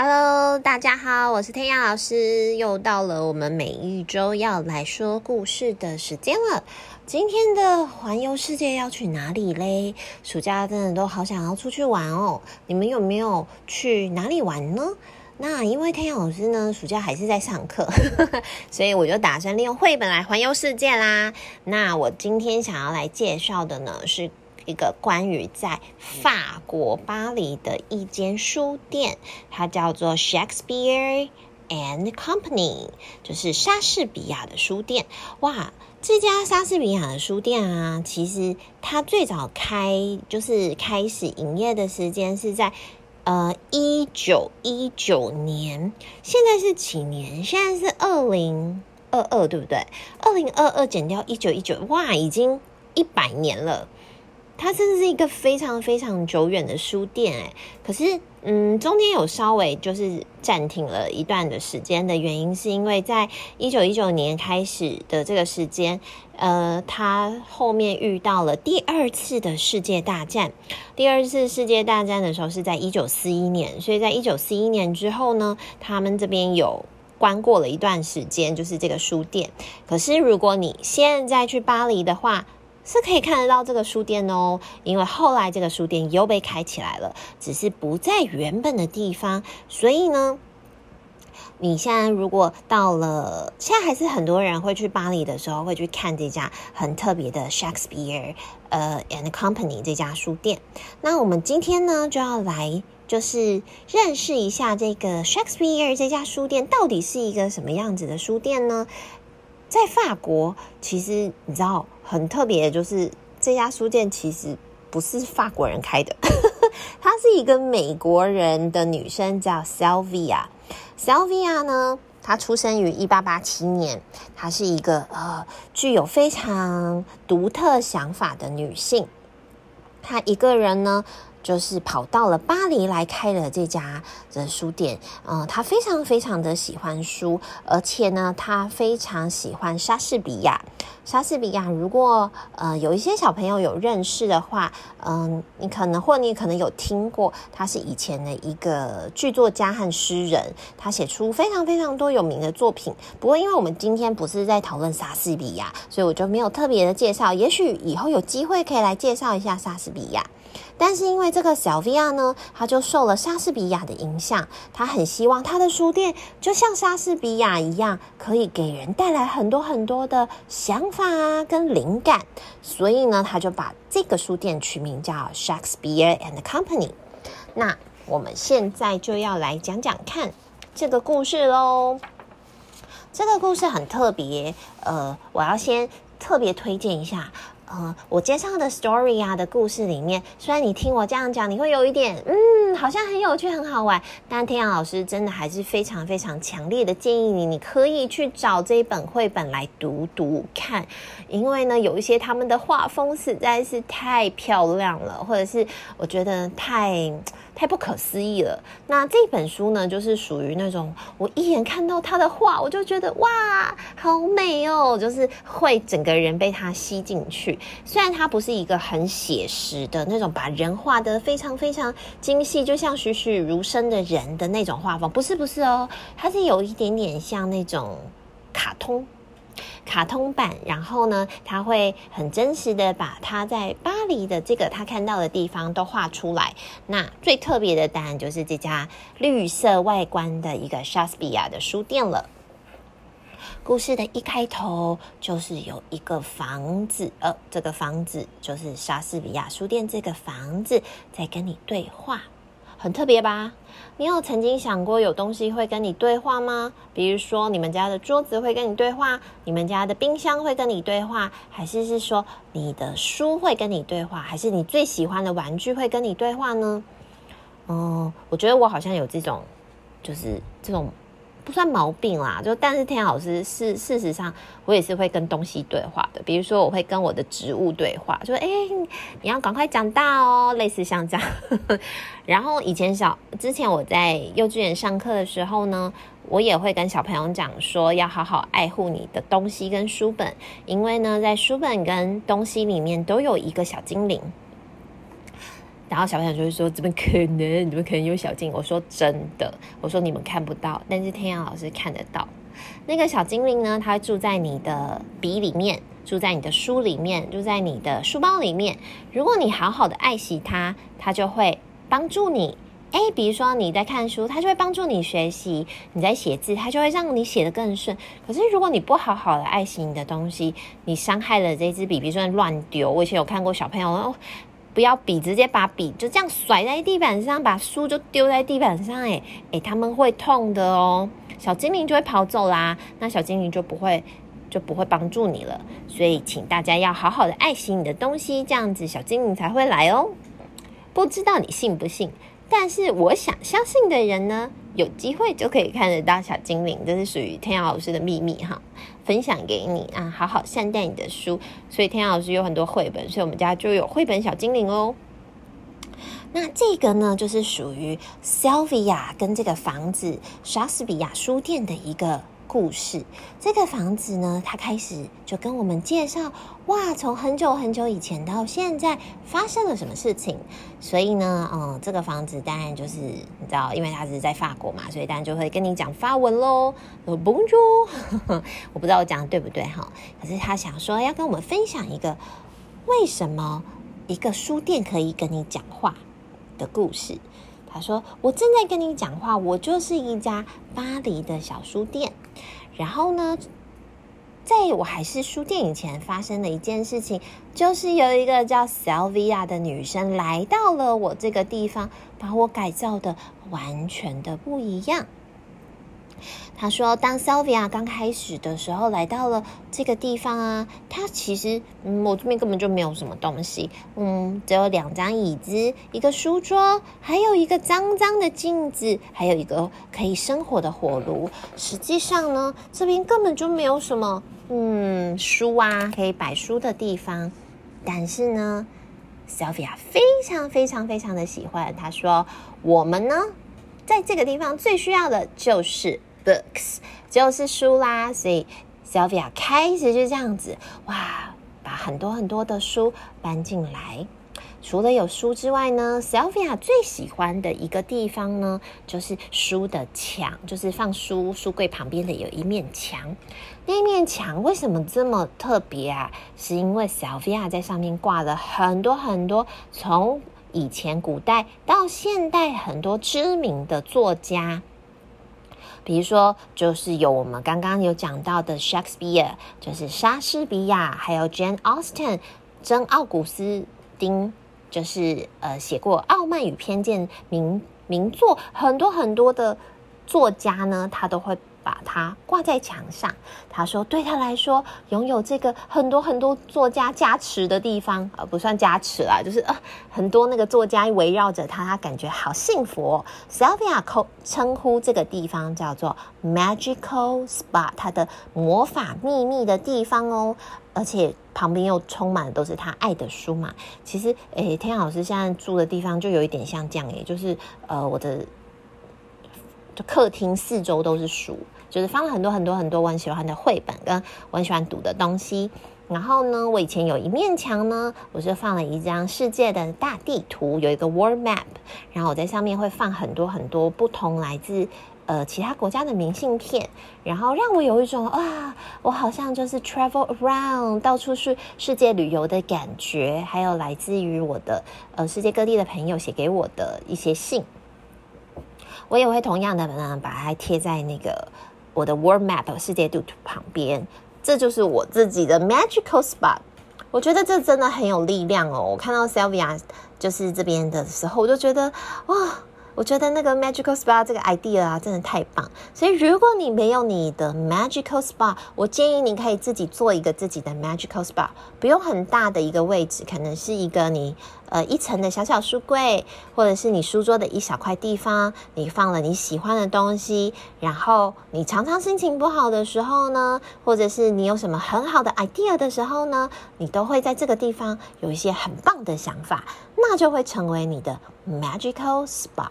Hello，大家好，我是弹雅老师，又到了我们每一周要来说故事的时间了。今天的环游世界要去哪里嘞？暑假真的都好想要出去玩哦。你们有没有去哪里玩呢？那因为弹雅老师呢，暑假还是在上课，所以我就打算利用绘本来环游世界啦。那我今天想要来介绍的呢是。一个关于在法国巴黎的一间书店，它叫做 Shakespeare and Company，就是莎士比亚的书店。哇，这家莎士比亚的书店啊，其实它最早开就是开始营业的时间是在呃一九一九年，现在是几年？现在是二零二二，对不对？二零二二减掉一九一九，哇，已经一百年了。它真的是一个非常非常久远的书店哎，可是嗯，中间有稍微就是暂停了一段的时间的原因，是因为在一九一九年开始的这个时间，呃，它后面遇到了第二次的世界大战。第二次世界大战的时候是在一九四一年，所以在一九四一年之后呢，他们这边有关过了一段时间，就是这个书店。可是如果你现在去巴黎的话，是可以看得到这个书店哦，因为后来这个书店又被开起来了，只是不在原本的地方。所以呢，你现在如果到了，现在还是很多人会去巴黎的时候，会去看这家很特别的 Shakespeare 呃 and Company 这家书店。那我们今天呢，就要来就是认识一下这个 Shakespeare 这家书店到底是一个什么样子的书店呢？在法国，其实你知道很特别的就是这家书店其实不是法国人开的，她是一个美国人的女生，叫 Sylvia。Sylvia 呢，她出生于一八八七年，她是一个呃具有非常独特想法的女性，她一个人呢。就是跑到了巴黎来开了这家的书店，嗯，他非常非常的喜欢书，而且呢，他非常喜欢莎士比亚。莎士比亚，如果呃有一些小朋友有认识的话，嗯，你可能或你可能有听过，他是以前的一个剧作家和诗人，他写出非常非常多有名的作品。不过，因为我们今天不是在讨论莎士比亚，所以我就没有特别的介绍。也许以后有机会可以来介绍一下莎士比亚。但是因为这个小 V 亚呢，他就受了莎士比亚的影响，他很希望他的书店就像莎士比亚一样，可以给人带来很多很多的想法啊，跟灵感。所以呢，他就把这个书店取名叫 Shakespeare and Company。那我们现在就要来讲讲看这个故事喽。这个故事很特别，呃，我要先特别推荐一下。呃，我介绍的 story 啊的故事里面，虽然你听我这样讲，你会有一点，嗯，好像很有趣、很好玩，但天阳老师真的还是非常非常强烈的建议你，你可以去找这一本绘本来读读看，因为呢，有一些他们的画风实在是太漂亮了，或者是我觉得太。太不可思议了。那这本书呢，就是属于那种我一眼看到他的画，我就觉得哇，好美哦，就是会整个人被他吸进去。虽然它不是一个很写实的那种，把人画得非常非常精细，就像栩栩如生的人的那种画风，不是不是哦，它是有一点点像那种卡通。卡通版，然后呢，他会很真实的把他在巴黎的这个他看到的地方都画出来。那最特别的当然就是这家绿色外观的一个莎士比亚的书店了。故事的一开头就是有一个房子，呃，这个房子就是莎士比亚书店这个房子在跟你对话。很特别吧？你有曾经想过有东西会跟你对话吗？比如说你们家的桌子会跟你对话，你们家的冰箱会跟你对话，还是是说你的书会跟你对话，还是你最喜欢的玩具会跟你对话呢？嗯，我觉得我好像有这种，就是这种。不算毛病啦，就但是弹雅老师是事实上，我也是会跟东西对话的。比如说，我会跟我的植物对话，说：“哎，你要赶快长大哦。”类似像这样。然后以前小之前我在幼稚园上课的时候呢，我也会跟小朋友讲说，要好好爱护你的东西跟书本，因为呢，在书本跟东西里面都有一个小精灵。然后小朋友就会说：“怎么可能？怎么可能有小精灵？”我说：“真的，我说你们看不到，但是天阳老师看得到。那个小精灵呢，它会住在你的笔里面，住在你的书里面，住在你的书包里面。如果你好好的爱惜它，它就会帮助你。哎，比如说你在看书，它就会帮助你学习；你在写字，它就会让你写得更顺。可是如果你不好好的爱惜你的东西，你伤害了这支笔，比如说乱丢。我以前有看过小朋友哦。不要笔，直接把笔就这样甩在地板上，把书就丢在地板上，诶诶，他们会痛的哦，小精灵就会跑走啦，那小精灵就不会就不会帮助你了，所以请大家要好好的爱惜你的东西，这样子小精灵才会来哦。不知道你信不信？但是我想相信的人呢，有机会就可以看得到小精灵，这是属于天阳老师的秘密哈，分享给你啊，好好善待你的书。所以天老师有很多绘本，所以我们家就有绘本小精灵哦。那这个呢，就是属于 Sylvia 跟这个房子莎士比亚书店的一个。故事，这个房子呢，他开始就跟我们介绍，哇，从很久很久以前到现在发生了什么事情。所以呢，嗯，这个房子当然就是你知道，因为它是在法国嘛，所以当然就会跟你讲法文喽。Bonjour，我不知道我讲的对不对哈，可是他想说要跟我们分享一个为什么一个书店可以跟你讲话的故事。他说：“我正在跟你讲话，我就是一家巴黎的小书店。然后呢，在我还是书店以前，发生的一件事情，就是有一个叫 Sylvia 的女生来到了我这个地方，把我改造的完全的不一样。”他说：“当 Sylvia 刚开始的时候来到了这个地方啊，他其实嗯，我这边根本就没有什么东西，嗯，只有两张椅子、一个书桌，还有一个脏脏的镜子，还有一个可以生火的火炉。实际上呢，这边根本就没有什么嗯书啊，可以摆书的地方。但是呢，Sylvia 非常非常非常的喜欢。他说：我们呢，在这个地方最需要的就是。” Books 就是书啦，所以 Sylvia 开始就这样子，哇，把很多很多的书搬进来。除了有书之外呢，Sylvia 最喜欢的一个地方呢，就是书的墙，就是放书书柜旁边的有一面墙。那一面墙为什么这么特别啊？是因为 Sylvia 在上面挂了很多很多，从以前古代到现代很多知名的作家。比如说，就是有我们刚刚有讲到的 Shakespeare，就是莎士比亚，还有 Jane Austen，真奥古斯丁，就是呃写过《傲慢与偏见》名名作，很多很多的作家呢，他都会。把它挂在墙上。他说，对他来说，拥有这个很多很多作家加持的地方，呃，不算加持啦，就是呃，很多那个作家围绕着他，他感觉好幸福哦。Sylvia 称呼这个地方叫做 Magical Spot，它的魔法秘密的地方哦。而且旁边又充满的都是他爱的书嘛。其实，诶，天老师现在住的地方就有一点像这样，诶，就是呃，我的就客厅四周都是书。就是放了很多很多很多我很喜欢的绘本跟我很喜欢读的东西，然后呢，我以前有一面墙呢，我就放了一张世界的大地图，有一个 world map，然后我在上面会放很多很多不同来自呃其他国家的明信片，然后让我有一种啊，我好像就是 travel around 到处是世界旅游的感觉，还有来自于我的呃世界各地的朋友写给我的一些信，我也会同样的呢把它贴在那个。我的 World Map 世界地图旁边，这就是我自己的 Magical Spot。我觉得这真的很有力量哦。我看到 Sylvia 就是这边的时候，我就觉得哇。我觉得那个 magical spot 这个 idea 啊，真的太棒。所以如果你没有你的 magical spot，我建议你可以自己做一个自己的 magical spot，不用很大的一个位置，可能是一个你呃一层的小小书柜，或者是你书桌的一小块地方，你放了你喜欢的东西，然后你常常心情不好的时候呢，或者是你有什么很好的 idea 的时候呢，你都会在这个地方有一些很棒的想法，那就会成为你的 magical spot。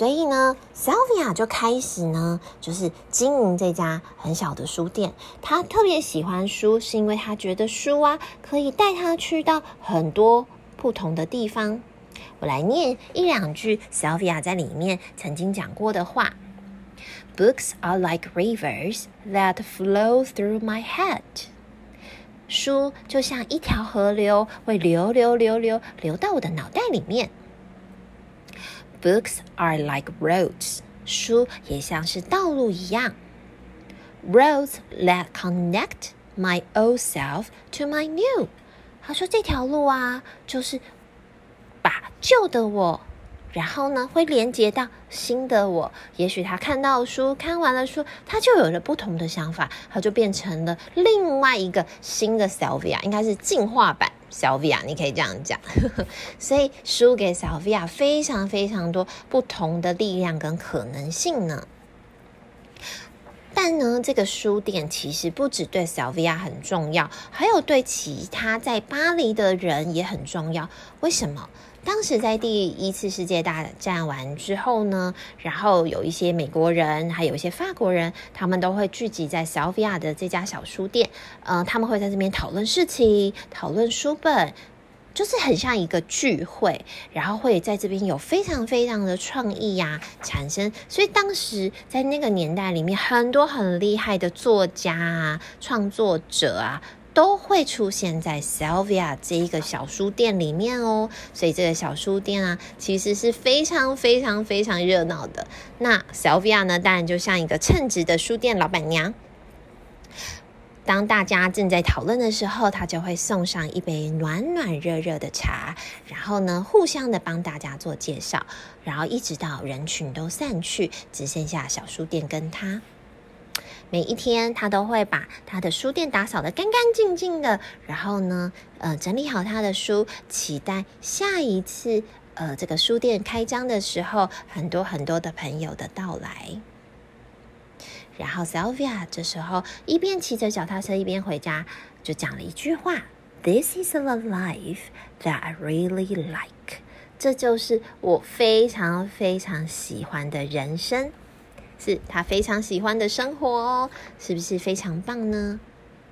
所以呢，Sylvia 就开始呢，就是经营这家很小的书店。她特别喜欢书，是因为她觉得书啊，可以带她去到很多不同的地方。我来念一两句 Sylvia 在里面曾经讲过的话：Books are like rivers that flow through my head。书就像一条河流，会流流流流流到我的脑袋里面。Books are like roads。书也像是道路一样。Roads that connect my old self to my new。他说这条路啊，就是。把旧的我，然后呢，会连接到新的我。也许他看到书，看完了书，他就有了不同的想法，他就变成了另外一个新的 Sylvia，应该是进化版小 V 啊你可以这样讲。所以输给小 V 啊非常非常多不同的力量跟可能性呢。但呢，这个书店其实不止对小 V 啊很重要，还有对其他在巴黎的人也很重要。为什么？当时在第一次世界大战完之后呢，然后有一些美国人，还有一些法国人，他们都会聚集在 Sylvia 的这家小书店。嗯、他们会在这边讨论事情，讨论书本，就是很像一个聚会。然后会在这边有非常非常的创意呀、啊、产生。所以当时在那个年代里面，很多很厉害的作家啊、创作者啊。都会出现在 Sylvia 这一个小书店里面哦，所以这个小书店啊，其实是非常非常非常热闹的。那 Sylvia 呢，当然就像一个称职的书店老板娘。当大家正在讨论的时候，她就会送上一杯暖暖热热的茶，然后呢，互相的帮大家做介绍，然后一直到人群都散去，只剩下小书店跟她。每一天，他都会把他的书店打扫得干干净净的，然后呢，呃，整理好他的书，期待下一次，呃，这个书店开张的时候，很多很多的朋友的到来。然后，Sylvia 这时候一边骑着脚踏车一边回家，就讲了一句话：“This is the life that I really like。”这就是我非常非常喜欢的人生。是他非常喜欢的生活哦，是不是非常棒呢？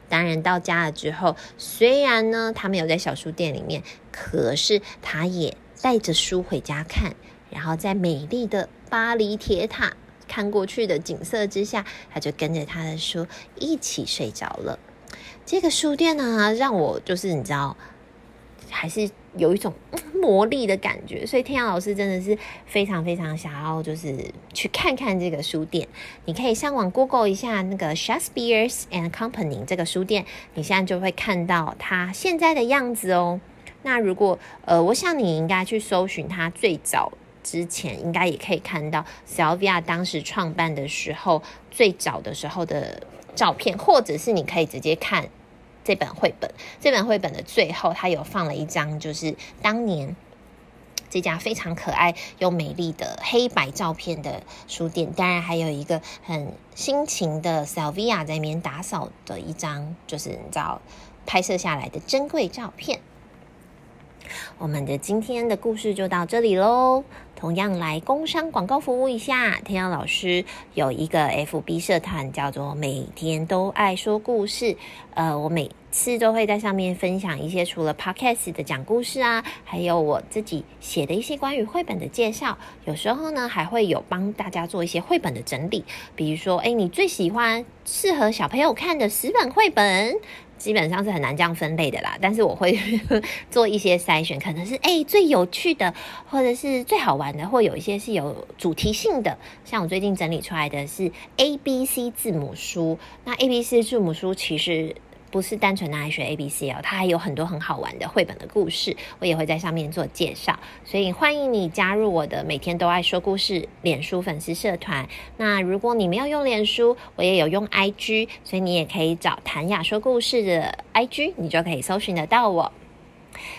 当然到家了之后，虽然呢他没有在小书店里面，可是他也带着书回家看，然后在美丽的巴黎铁塔看过去的景色之下，他就跟着他的书一起睡着了。这个书店呢，让我就是你知道。还是有一种魔力的感觉，所以天阳老师真的是非常非常想要，就是去看看这个书店。你可以上网 Google 一下那个 Shakespeare's and Company 这个书店，你现在就会看到它现在的样子哦。那如果呃，我想你应该去搜寻它最早之前，应该也可以看到 Sylvia 当时创办的时候最早的时候的照片，或者是你可以直接看。这本绘本，这本绘本的最后，它有放了一张，就是当年这家非常可爱又美丽的黑白照片的书店。当然，还有一个很辛勤的 Sylvia 在里面打扫的一张，就是你知道拍摄下来的珍贵照片。我们的今天的故事就到这里喽。同样来工商广告服务一下，天阳老师有一个 FB 社团，叫做“每天都爱说故事”。呃，我每次都会在上面分享一些除了 Podcast 的讲故事啊，还有我自己写的一些关于绘本的介绍。有时候呢，还会有帮大家做一些绘本的整理，比如说，诶，你最喜欢适合小朋友看的十本绘本。基本上是很难这样分类的啦，但是我会 做一些筛选，可能是诶最有趣的，或者是最好玩的，或有一些是有主题性的。像我最近整理出来的是 A B C 字母书，那 A B C 字母书其实。不是单纯拿来学 A B C 哦，它还有很多很好玩的绘本的故事，我也会在上面做介绍，所以欢迎你加入我的每天都爱说故事脸书粉丝社团。那如果你没有用脸书，我也有用 I G，所以你也可以找谭雅说故事的 I G，你就可以搜寻得到我。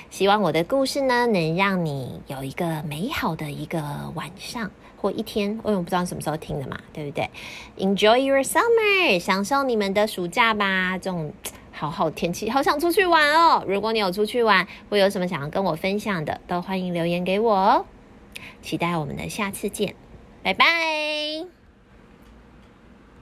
希望我的故事呢，能让你有一个美好的一个晚上或一天，因为我也不知道什么时候听的嘛，对不对？Enjoy your summer，享受你们的暑假吧，这种。好好天气，好想出去玩哦！如果你有出去玩，或有什么想要跟我分享的，都欢迎留言给我哦。期待我们的下次见，拜拜。